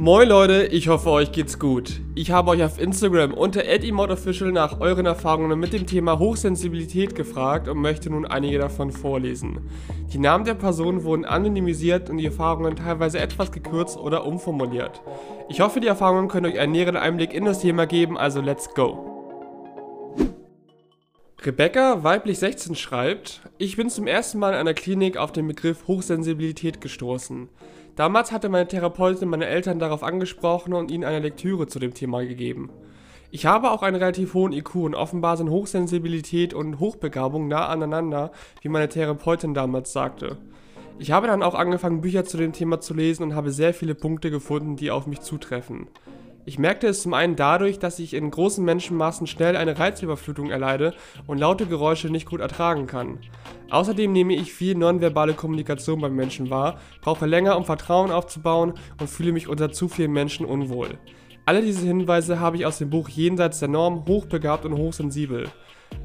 Moin Leute, ich hoffe euch geht's gut. Ich habe euch auf Instagram unter @emodofficial nach euren Erfahrungen mit dem Thema Hochsensibilität gefragt und möchte nun einige davon vorlesen. Die Namen der Personen wurden anonymisiert und die Erfahrungen teilweise etwas gekürzt oder umformuliert. Ich hoffe, die Erfahrungen können euch einen näheren Einblick in das Thema geben, also let's go. Rebecca, weiblich 16, schreibt, ich bin zum ersten Mal in einer Klinik auf den Begriff Hochsensibilität gestoßen. Damals hatte meine Therapeutin meine Eltern darauf angesprochen und ihnen eine Lektüre zu dem Thema gegeben. Ich habe auch einen relativ hohen IQ und offenbar sind Hochsensibilität und Hochbegabung nah aneinander, wie meine Therapeutin damals sagte. Ich habe dann auch angefangen, Bücher zu dem Thema zu lesen und habe sehr viele Punkte gefunden, die auf mich zutreffen. Ich merkte es zum einen dadurch, dass ich in großen Menschenmassen schnell eine Reizüberflutung erleide und laute Geräusche nicht gut ertragen kann. Außerdem nehme ich viel nonverbale Kommunikation beim Menschen wahr, brauche länger, um Vertrauen aufzubauen und fühle mich unter zu vielen Menschen unwohl. Alle diese Hinweise habe ich aus dem Buch Jenseits der Norm, hochbegabt und hochsensibel.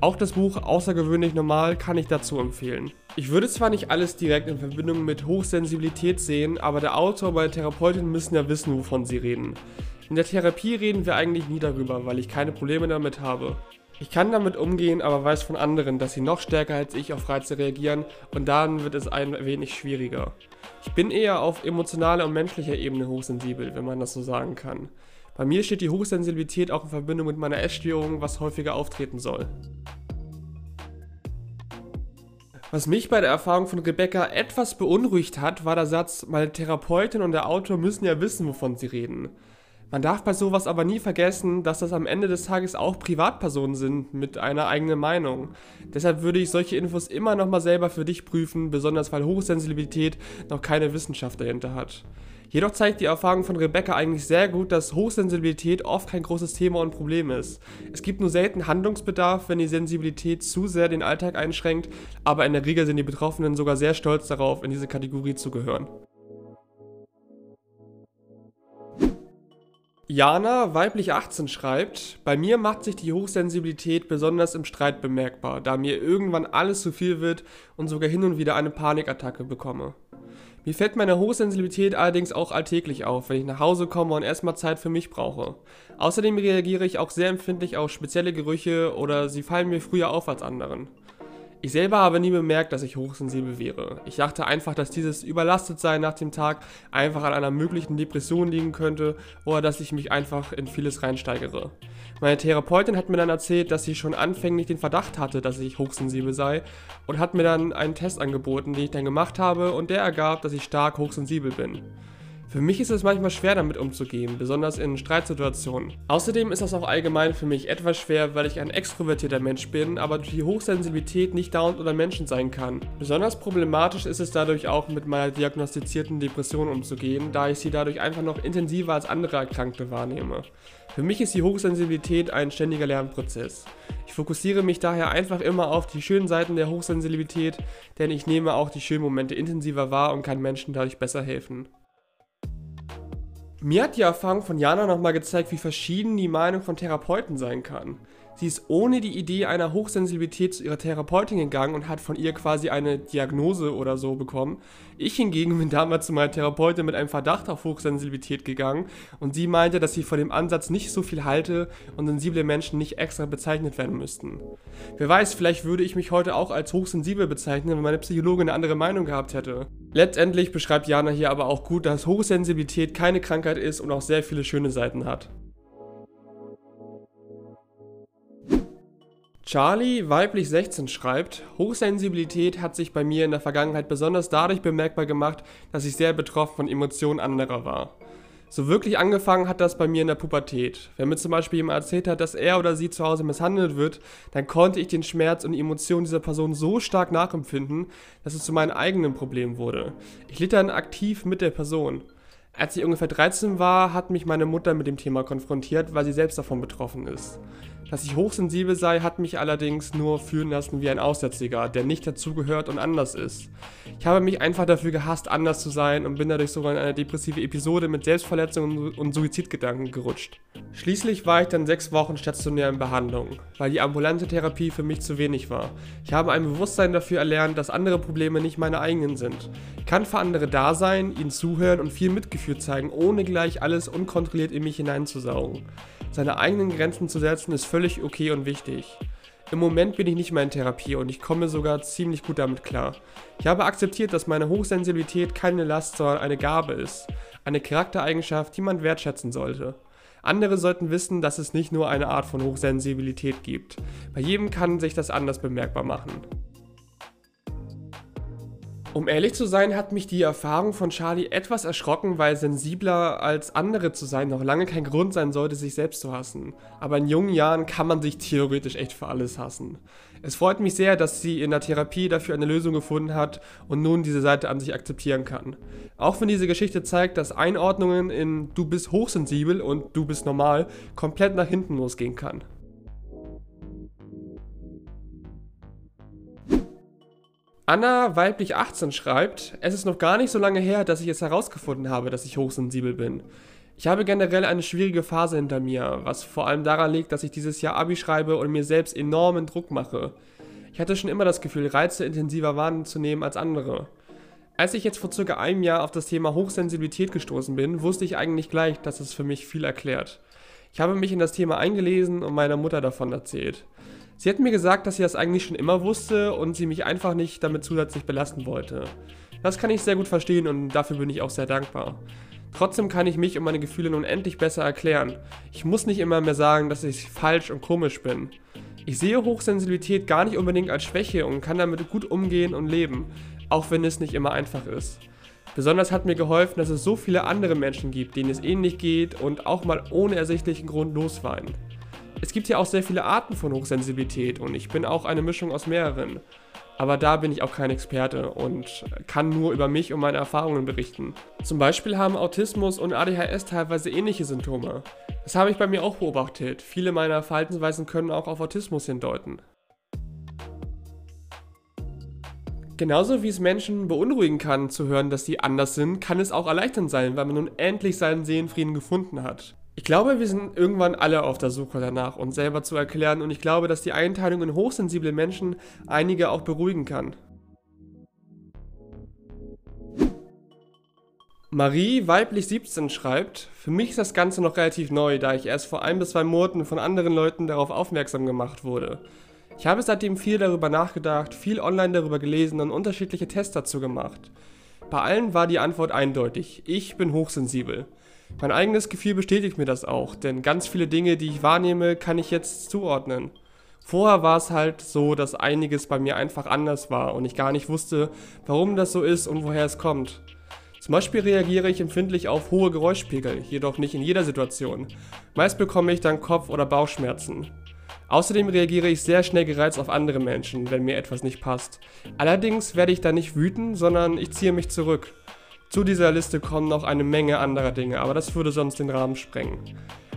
Auch das Buch Außergewöhnlich Normal kann ich dazu empfehlen. Ich würde zwar nicht alles direkt in Verbindung mit Hochsensibilität sehen, aber der Autor und meine Therapeutin müssen ja wissen, wovon sie reden. In der Therapie reden wir eigentlich nie darüber, weil ich keine Probleme damit habe. Ich kann damit umgehen, aber weiß von anderen, dass sie noch stärker als ich auf Reize reagieren und dann wird es ein wenig schwieriger. Ich bin eher auf emotionaler und menschlicher Ebene hochsensibel, wenn man das so sagen kann. Bei mir steht die Hochsensibilität auch in Verbindung mit meiner Essstörung, was häufiger auftreten soll. Was mich bei der Erfahrung von Rebecca etwas beunruhigt hat, war der Satz, meine Therapeutin und der Autor müssen ja wissen, wovon sie reden. Man darf bei sowas aber nie vergessen, dass das am Ende des Tages auch Privatpersonen sind mit einer eigenen Meinung. Deshalb würde ich solche Infos immer nochmal selber für dich prüfen, besonders weil Hochsensibilität noch keine Wissenschaft dahinter hat. Jedoch zeigt die Erfahrung von Rebecca eigentlich sehr gut, dass Hochsensibilität oft kein großes Thema und Problem ist. Es gibt nur selten Handlungsbedarf, wenn die Sensibilität zu sehr den Alltag einschränkt, aber in der Regel sind die Betroffenen sogar sehr stolz darauf, in diese Kategorie zu gehören. Jana, weiblich 18, schreibt, bei mir macht sich die Hochsensibilität besonders im Streit bemerkbar, da mir irgendwann alles zu viel wird und sogar hin und wieder eine Panikattacke bekomme. Mir fällt meine Hochsensibilität allerdings auch alltäglich auf, wenn ich nach Hause komme und erstmal Zeit für mich brauche. Außerdem reagiere ich auch sehr empfindlich auf spezielle Gerüche oder sie fallen mir früher auf als anderen. Ich selber habe nie bemerkt, dass ich hochsensibel wäre. Ich dachte einfach, dass dieses Überlastetsein nach dem Tag einfach an einer möglichen Depression liegen könnte oder dass ich mich einfach in vieles reinsteigere. Meine Therapeutin hat mir dann erzählt, dass sie schon anfänglich den Verdacht hatte, dass ich hochsensibel sei und hat mir dann einen Test angeboten, den ich dann gemacht habe und der ergab, dass ich stark hochsensibel bin. Für mich ist es manchmal schwer damit umzugehen, besonders in Streitsituationen. Außerdem ist das auch allgemein für mich etwas schwer, weil ich ein extrovertierter Mensch bin, aber durch die Hochsensibilität nicht dauernd unter Menschen sein kann. Besonders problematisch ist es dadurch auch mit meiner diagnostizierten Depression umzugehen, da ich sie dadurch einfach noch intensiver als andere Erkrankte wahrnehme. Für mich ist die Hochsensibilität ein ständiger Lernprozess. Ich fokussiere mich daher einfach immer auf die schönen Seiten der Hochsensibilität, denn ich nehme auch die schönen Momente intensiver wahr und kann Menschen dadurch besser helfen. Mir hat die Erfahrung von Jana nochmal gezeigt, wie verschieden die Meinung von Therapeuten sein kann. Sie ist ohne die Idee einer Hochsensibilität zu ihrer Therapeutin gegangen und hat von ihr quasi eine Diagnose oder so bekommen. Ich hingegen bin damals zu meiner Therapeutin mit einem Verdacht auf Hochsensibilität gegangen und sie meinte, dass sie von dem Ansatz nicht so viel halte und sensible Menschen nicht extra bezeichnet werden müssten. Wer weiß, vielleicht würde ich mich heute auch als hochsensibel bezeichnen, wenn meine Psychologin eine andere Meinung gehabt hätte. Letztendlich beschreibt Jana hier aber auch gut, dass Hochsensibilität keine Krankheit ist und auch sehr viele schöne Seiten hat. Charlie, weiblich 16, schreibt, Hochsensibilität hat sich bei mir in der Vergangenheit besonders dadurch bemerkbar gemacht, dass ich sehr betroffen von Emotionen anderer war. So wirklich angefangen hat das bei mir in der Pubertät. Wenn mir zum Beispiel jemand erzählt hat, dass er oder sie zu Hause misshandelt wird, dann konnte ich den Schmerz und die Emotionen dieser Person so stark nachempfinden, dass es zu meinem eigenen Problem wurde. Ich litt dann aktiv mit der Person. Als ich ungefähr 13 war, hat mich meine Mutter mit dem Thema konfrontiert, weil sie selbst davon betroffen ist. Dass ich hochsensibel sei, hat mich allerdings nur fühlen lassen wie ein Aussätziger, der nicht dazugehört und anders ist. Ich habe mich einfach dafür gehasst, anders zu sein und bin dadurch sogar in eine depressive Episode mit Selbstverletzungen und Suizidgedanken gerutscht. Schließlich war ich dann sechs Wochen stationär in Behandlung, weil die ambulante Therapie für mich zu wenig war. Ich habe ein Bewusstsein dafür erlernt, dass andere Probleme nicht meine eigenen sind. Ich kann für andere da sein, ihnen zuhören und viel Mitgefühl zeigen, ohne gleich alles unkontrolliert in mich hineinzusaugen. Seine eigenen Grenzen zu setzen ist völlig okay und wichtig. Im Moment bin ich nicht mehr in Therapie und ich komme sogar ziemlich gut damit klar. Ich habe akzeptiert, dass meine Hochsensibilität keine Last, sondern eine Gabe ist. Eine Charaktereigenschaft, die man wertschätzen sollte. Andere sollten wissen, dass es nicht nur eine Art von Hochsensibilität gibt. Bei jedem kann sich das anders bemerkbar machen. Um ehrlich zu sein, hat mich die Erfahrung von Charlie etwas erschrocken, weil sensibler als andere zu sein noch lange kein Grund sein sollte, sich selbst zu hassen. Aber in jungen Jahren kann man sich theoretisch echt für alles hassen. Es freut mich sehr, dass sie in der Therapie dafür eine Lösung gefunden hat und nun diese Seite an sich akzeptieren kann. Auch wenn diese Geschichte zeigt, dass Einordnungen in du bist hochsensibel und du bist normal komplett nach hinten losgehen kann. Anna weiblich 18 schreibt, es ist noch gar nicht so lange her, dass ich es herausgefunden habe, dass ich hochsensibel bin. Ich habe generell eine schwierige Phase hinter mir, was vor allem daran liegt, dass ich dieses Jahr Abi schreibe und mir selbst enormen Druck mache. Ich hatte schon immer das Gefühl, Reize intensiver wahrzunehmen als andere. Als ich jetzt vor circa einem Jahr auf das Thema Hochsensibilität gestoßen bin, wusste ich eigentlich gleich, dass es für mich viel erklärt. Ich habe mich in das Thema eingelesen und meiner Mutter davon erzählt. Sie hat mir gesagt, dass sie das eigentlich schon immer wusste und sie mich einfach nicht damit zusätzlich belasten wollte. Das kann ich sehr gut verstehen und dafür bin ich auch sehr dankbar. Trotzdem kann ich mich und meine Gefühle nun endlich besser erklären. Ich muss nicht immer mehr sagen, dass ich falsch und komisch bin. Ich sehe Hochsensibilität gar nicht unbedingt als Schwäche und kann damit gut umgehen und leben, auch wenn es nicht immer einfach ist. Besonders hat mir geholfen, dass es so viele andere Menschen gibt, denen es ähnlich geht und auch mal ohne ersichtlichen Grund losweinen. Es gibt ja auch sehr viele Arten von Hochsensibilität und ich bin auch eine Mischung aus mehreren. Aber da bin ich auch kein Experte und kann nur über mich und meine Erfahrungen berichten. Zum Beispiel haben Autismus und ADHS teilweise ähnliche Symptome. Das habe ich bei mir auch beobachtet. Viele meiner Verhaltensweisen können auch auf Autismus hindeuten. Genauso wie es Menschen beunruhigen kann zu hören, dass sie anders sind, kann es auch erleichternd sein, weil man nun endlich seinen Seelenfrieden gefunden hat. Ich glaube, wir sind irgendwann alle auf der Suche danach, uns selber zu erklären und ich glaube, dass die Einteilung in hochsensible Menschen einige auch beruhigen kann. Marie, weiblich 17, schreibt, für mich ist das Ganze noch relativ neu, da ich erst vor ein bis zwei Monaten von anderen Leuten darauf aufmerksam gemacht wurde. Ich habe seitdem viel darüber nachgedacht, viel online darüber gelesen und unterschiedliche Tests dazu gemacht. Bei allen war die Antwort eindeutig, ich bin hochsensibel. Mein eigenes Gefühl bestätigt mir das auch, denn ganz viele Dinge, die ich wahrnehme, kann ich jetzt zuordnen. Vorher war es halt so, dass einiges bei mir einfach anders war und ich gar nicht wusste, warum das so ist und woher es kommt. Zum Beispiel reagiere ich empfindlich auf hohe Geräuschpegel, jedoch nicht in jeder Situation. Meist bekomme ich dann Kopf- oder Bauchschmerzen. Außerdem reagiere ich sehr schnell gereizt auf andere Menschen, wenn mir etwas nicht passt. Allerdings werde ich dann nicht wütend, sondern ich ziehe mich zurück. Zu dieser Liste kommen noch eine Menge anderer Dinge, aber das würde sonst den Rahmen sprengen.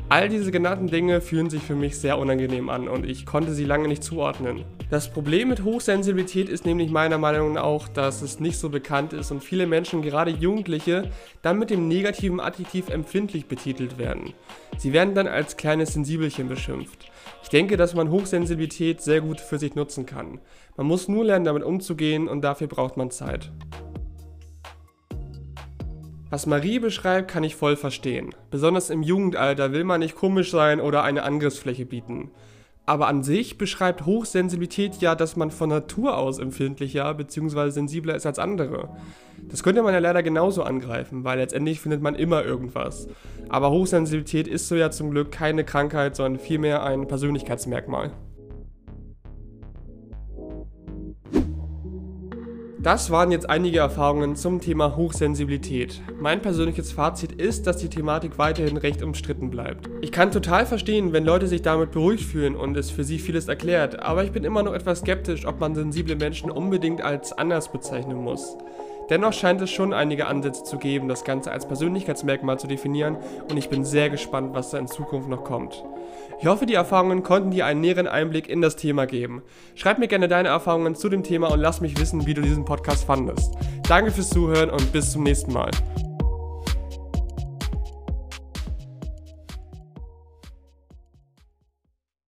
All diese genannten Dinge fühlen sich für mich sehr unangenehm an und ich konnte sie lange nicht zuordnen. Das Problem mit Hochsensibilität ist nämlich meiner Meinung nach auch, dass es nicht so bekannt ist und viele Menschen, gerade Jugendliche, dann mit dem negativen Adjektiv empfindlich betitelt werden. Sie werden dann als kleines Sensibelchen beschimpft. Ich denke, dass man Hochsensibilität sehr gut für sich nutzen kann. Man muss nur lernen, damit umzugehen und dafür braucht man Zeit. Was Marie beschreibt, kann ich voll verstehen. Besonders im Jugendalter will man nicht komisch sein oder eine Angriffsfläche bieten. Aber an sich beschreibt Hochsensibilität ja, dass man von Natur aus empfindlicher bzw. sensibler ist als andere. Das könnte man ja leider genauso angreifen, weil letztendlich findet man immer irgendwas. Aber Hochsensibilität ist so ja zum Glück keine Krankheit, sondern vielmehr ein Persönlichkeitsmerkmal. Das waren jetzt einige Erfahrungen zum Thema Hochsensibilität. Mein persönliches Fazit ist, dass die Thematik weiterhin recht umstritten bleibt. Ich kann total verstehen, wenn Leute sich damit beruhigt fühlen und es für sie vieles erklärt, aber ich bin immer noch etwas skeptisch, ob man sensible Menschen unbedingt als anders bezeichnen muss. Dennoch scheint es schon einige Ansätze zu geben, das Ganze als Persönlichkeitsmerkmal zu definieren und ich bin sehr gespannt, was da in Zukunft noch kommt. Ich hoffe, die Erfahrungen konnten dir einen näheren Einblick in das Thema geben. Schreib mir gerne deine Erfahrungen zu dem Thema und lass mich wissen, wie du diesen Podcast fandest. Danke fürs Zuhören und bis zum nächsten Mal.